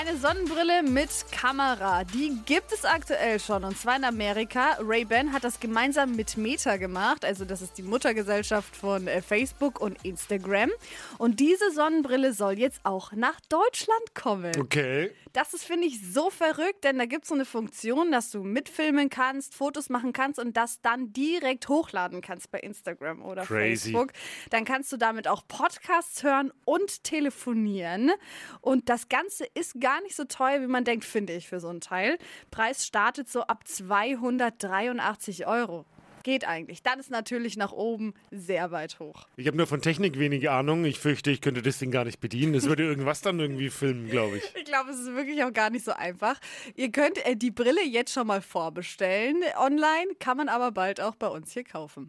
Eine Sonnenbrille mit Kamera, die gibt es aktuell schon und zwar in Amerika. Ray-Ban hat das gemeinsam mit Meta gemacht, also das ist die Muttergesellschaft von äh, Facebook und Instagram. Und diese Sonnenbrille soll jetzt auch nach Deutschland kommen. Okay. Das ist, finde ich, so verrückt, denn da gibt es so eine Funktion, dass du mitfilmen kannst, Fotos machen kannst und das dann direkt hochladen kannst bei Instagram oder Crazy. Facebook. Dann kannst du damit auch Podcasts hören und telefonieren. Und das Ganze ist gar nicht so teuer, wie man denkt, finde ich, für so ein Teil. Preis startet so ab 283 Euro. Geht eigentlich. Dann ist natürlich nach oben sehr weit hoch. Ich habe nur von Technik wenig Ahnung. Ich fürchte, ich könnte das Ding gar nicht bedienen. Das würde irgendwas dann irgendwie filmen, glaube ich. Ich glaube, es ist wirklich auch gar nicht so einfach. Ihr könnt äh, die Brille jetzt schon mal vorbestellen. Online kann man aber bald auch bei uns hier kaufen.